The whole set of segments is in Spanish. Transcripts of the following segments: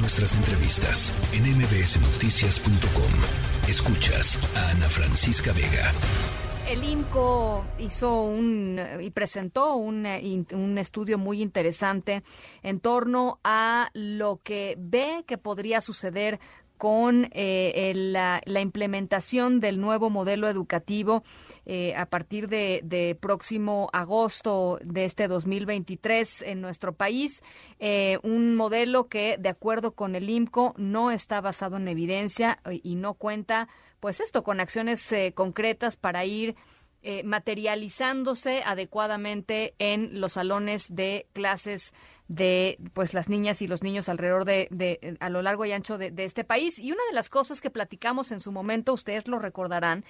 Nuestras entrevistas en mbsnoticias.com. Escuchas a Ana Francisca Vega. El IMCO hizo un y presentó un, un, estudio muy interesante en torno a lo que ve que podría suceder con eh, la, implementación del nuevo modelo educativo eh, a partir de, próximo agosto de este 2023 en nuestro país. Eh, un modelo que, de acuerdo con el IMCO, no está basado en evidencia y no cuenta, pues esto, con acciones concretas para ir materializándose adecuadamente en los salones de clases de pues las niñas y los niños alrededor de, de a lo largo y ancho de, de este país. Y una de las cosas que platicamos en su momento, ustedes lo recordarán,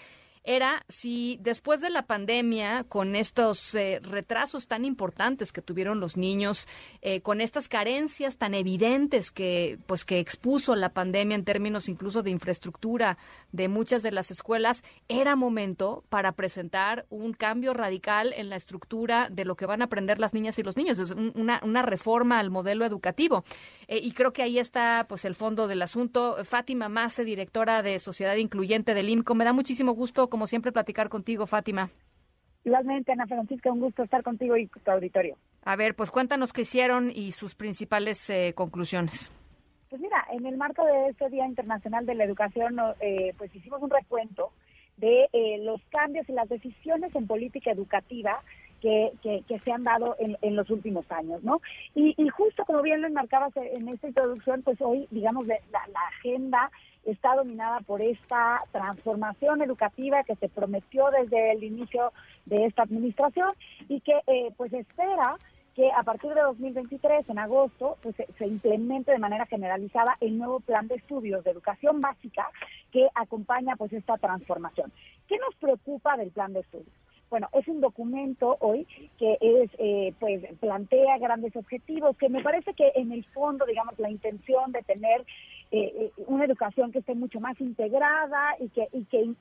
era si después de la pandemia, con estos eh, retrasos tan importantes que tuvieron los niños, eh, con estas carencias tan evidentes que, pues, que expuso la pandemia en términos incluso de infraestructura de muchas de las escuelas, era momento para presentar un cambio radical en la estructura de lo que van a aprender las niñas y los niños, es una, reforma al modelo educativo. Eh, y creo que ahí está pues el fondo del asunto. Fátima Mace, directora de Sociedad Incluyente del IMCO, me da muchísimo gusto como siempre, platicar contigo, Fátima. Igualmente, Ana Francisca, un gusto estar contigo y tu auditorio. A ver, pues cuéntanos qué hicieron y sus principales eh, conclusiones. Pues mira, en el marco de este Día Internacional de la Educación, eh, pues hicimos un recuento de eh, los cambios y las decisiones en política educativa que, que, se han dado en, en, los últimos años, ¿no? Y, y, justo como bien lo enmarcabas en esta introducción, pues hoy, digamos, la, la agenda está dominada por esta transformación educativa que se prometió desde el inicio de esta administración y que eh, pues espera que a partir de 2023, en agosto, pues se, implemente de manera generalizada el nuevo plan de estudios de educación básica que acompaña pues esta transformación. ¿Qué nos preocupa del plan de estudios? Bueno, es un documento hoy que es, eh, pues, plantea grandes objetivos, que me parece que en el fondo, digamos, la intención de tener eh, eh, una educación que esté mucho más integrada y que, y que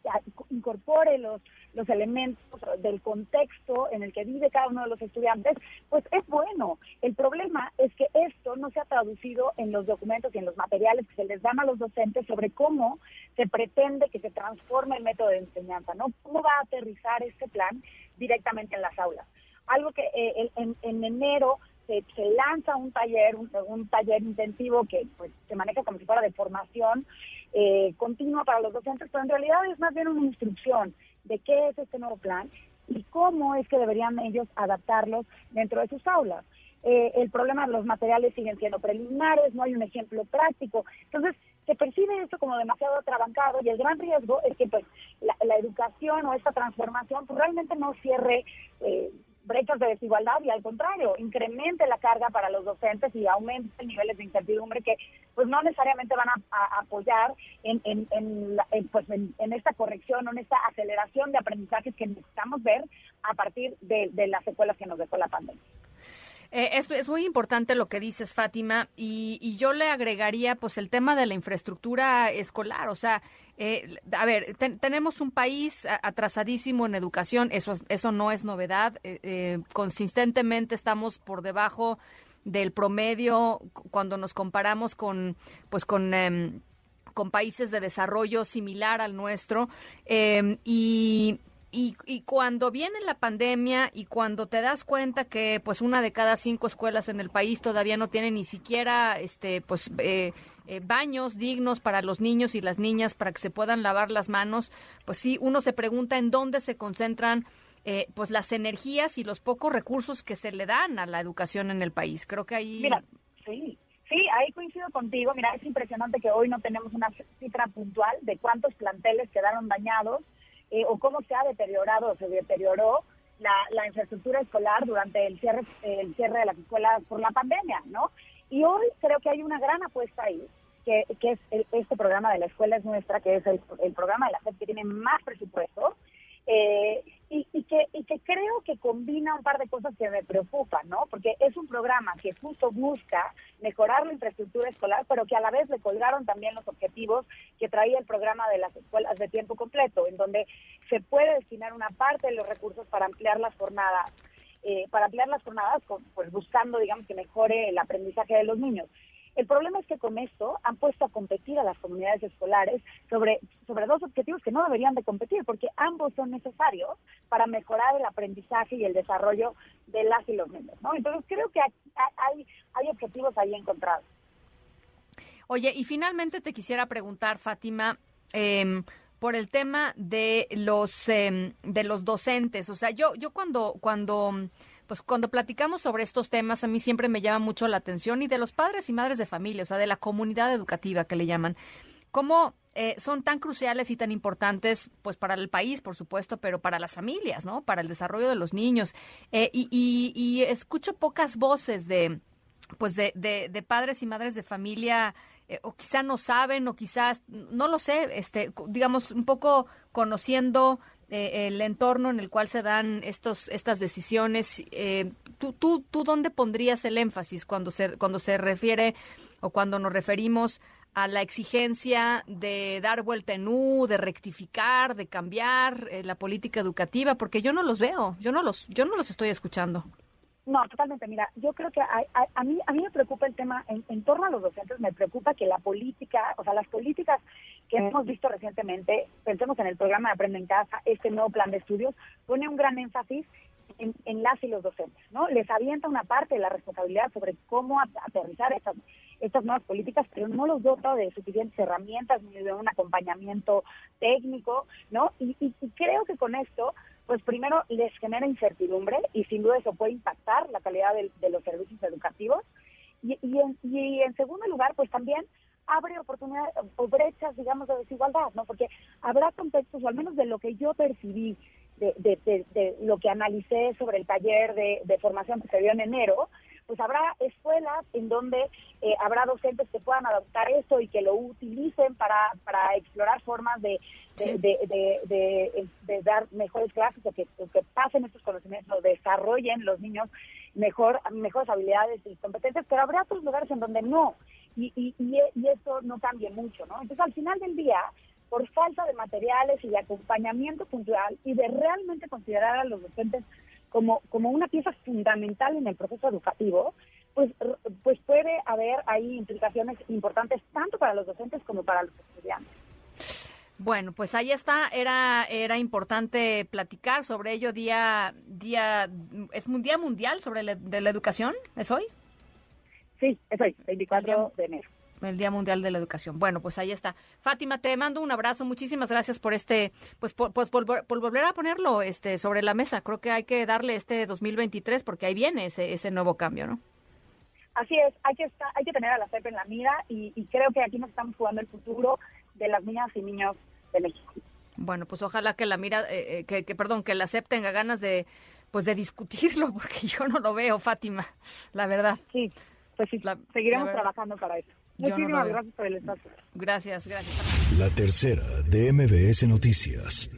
incorpore los, los elementos del contexto en el que vive cada uno de los estudiantes, pues es bueno. El problema es que esto no se ha traducido en los documentos y en los materiales que se les dan a los docentes sobre cómo se pretende que se transforme el método de enseñanza, ¿no? ¿Cómo va a aterrizar este plan directamente en las aulas? Algo que eh, en, en enero se, lanza un taller, un, taller intensivo que pues se maneja como si fuera de formación eh, continua para los docentes, pero en realidad es más bien una instrucción de qué es este nuevo plan y cómo es que deberían ellos adaptarlos dentro de sus aulas. Eh, el problema de los materiales siguen siendo preliminares, no hay un ejemplo práctico. Entonces, se percibe esto como demasiado atrabancado y el gran riesgo es que pues la, educación o esta transformación pues, realmente no cierre eh, brechas de desigualdad y al contrario, incremente la carga para los docentes y aumente niveles de incertidumbre que pues no necesariamente van a, apoyar en, en, en, pues, en, esta corrección o en esta aceleración de aprendizajes que necesitamos ver a partir de, de las secuelas que nos dejó la pandemia. Eh, es, muy importante lo que dices, Fátima, y, yo le agregaría pues el tema de la infraestructura escolar. O sea, eh, a ver, tenemos un país atrasadísimo en educación, eso, eso no es novedad. Eh, consistentemente estamos por debajo del promedio cuando nos comparamos con, pues con em, con países de desarrollo similar al nuestro. Em, y, y, y, cuando viene la pandemia y cuando te das cuenta que pues una de cada cinco escuelas en el país todavía no tiene ni siquiera este pues eh, eh, baños dignos para los niños y las niñas para que se puedan lavar las manos, pues sí, uno se pregunta en dónde se concentran eh, pues las energías y los pocos recursos que se le dan a la educación en el país. Creo que ahí... Mira, sí, Sí, ahí coincido contigo. Mira, es impresionante que hoy no tenemos una cifra puntual de cuántos planteles quedaron dañados eh, o cómo se ha deteriorado o se deterioró la, infraestructura escolar durante el cierre, el cierre de las escuelas por la pandemia, ¿no? Y hoy creo que hay una gran apuesta ahí, que, que es este programa de la escuela es nuestra, que es el, el programa de la SEP que tiene más presupuesto, eh, y, que, y que creo que combina un par de cosas que me preocupan, ¿no? Porque es un programa que justo busca mejorar la infraestructura escolar, pero que a la vez le colgaron también los objetivos que traía el programa de las escuelas de tiempo completo, en donde se puede destinar una parte de los recursos para ampliar las jornadas, eh, para ampliar las jornadas, pues buscando, digamos, que mejore el aprendizaje de los niños. El problema es que con esto han puesto a competir a las comunidades escolares sobre, sobre dos objetivos que no deberían de competir, porque ambos son necesarios para mejorar el aprendizaje y el desarrollo de las y los niños, ¿no? Entonces creo que hay, hay objetivos ahí encontrados. Oye, y finalmente te quisiera preguntar, Fátima, eh, por el tema de los eh, de los docentes. O sea, yo yo cuando cuando pues cuando platicamos sobre estos temas a mí siempre me llama mucho la atención y de los padres y madres de familia, o sea, de la comunidad educativa que le llaman. ¿Cómo eh, son tan cruciales y tan importantes, pues para el país, por supuesto, pero para las familias, ¿no? Para el desarrollo de los niños. Eh, y, y, escucho pocas voces de, pues de, de, de padres y madres de familia eh, o quizá no saben o quizás no lo sé, este, digamos un poco conociendo eh, el entorno en el cual se dan estos estas decisiones. Eh, ¿tú, tú, ¿Tú dónde pondrías el énfasis cuando se cuando se refiere o cuando nos referimos a la exigencia de dar vuelta en U, de rectificar, de cambiar la política educativa, porque yo no los veo, yo no los yo no los estoy escuchando. No, totalmente. Mira, yo creo que a, mí a mí me preocupa el tema en, torno a los docentes, me preocupa que la política, o sea, las políticas hemos visto recientemente, pensemos en el programa de Aprende en Casa, este nuevo plan de estudios, pone un gran énfasis en, en las y los docentes, ¿no? Les avienta una parte de la responsabilidad sobre cómo aterrizar estas, estas nuevas políticas, pero no los dota de suficientes herramientas ni de un acompañamiento técnico, ¿no? y creo que con esto pues primero les genera incertidumbre y sin duda eso puede impactar la calidad de, los servicios educativos. Y, y, en, segundo lugar, pues también abre oportunidades o brechas, digamos, de desigualdad, ¿no? Porque habrá contextos, o al menos de lo que yo percibí, de, de, lo que analicé sobre el taller de, formación que se dio en enero, pues habrá escuelas en donde eh, habrá docentes que puedan adoptar esto y que lo utilicen para, para explorar formas de, de, dar mejores clases o que, que pasen estos conocimientos, desarrollen los niños mejor mejores habilidades y competencias, pero habrá otros lugares en donde no, y, y, y, eso no cambie mucho, ¿no? Entonces, al final del día, por falta de materiales y de acompañamiento puntual y de realmente considerar a los docentes como, como una pieza fundamental en el proceso educativo, pues, pues puede haber ahí implicaciones importantes tanto para los docentes como para los estudiantes. Bueno, pues ahí está. Era era importante platicar sobre ello. Día día es un día mundial sobre la, de la educación. ¿Es hoy? Sí, es hoy, 24 de enero el Día Mundial de la Educación. Bueno, pues ahí está. Fátima, te mando un abrazo. Muchísimas gracias por este, pues por, pues, por, volver a ponerlo este sobre la mesa. Creo que hay que darle este 2023 porque ahí viene ese, ese nuevo cambio, ¿no? Así es, hay que estar, hay que tener a la CEP en la mira y, creo que aquí nos estamos jugando el futuro de las niñas y niños de México. Bueno, pues ojalá que la mira, eh, eh, que, perdón, que la CEP tenga ganas de, pues de discutirlo, porque yo no lo veo, Fátima, la verdad. Sí, pues sí, seguiremos trabajando para eso. Muchísimas gracias por el espacio. Gracias, gracias. La tercera de MBS Noticias.